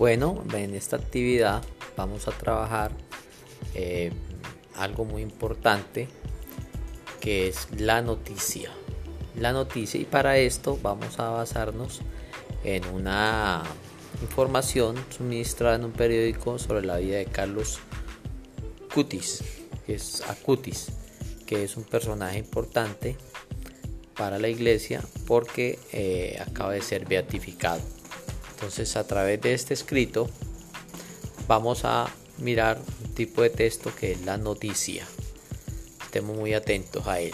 Bueno, en esta actividad vamos a trabajar eh, algo muy importante que es la noticia. La noticia y para esto vamos a basarnos en una información suministrada en un periódico sobre la vida de Carlos Cutis, que es Acutis, que es un personaje importante para la iglesia porque eh, acaba de ser beatificado. Entonces a través de este escrito vamos a mirar un tipo de texto que es la noticia. Estemos muy atentos a él.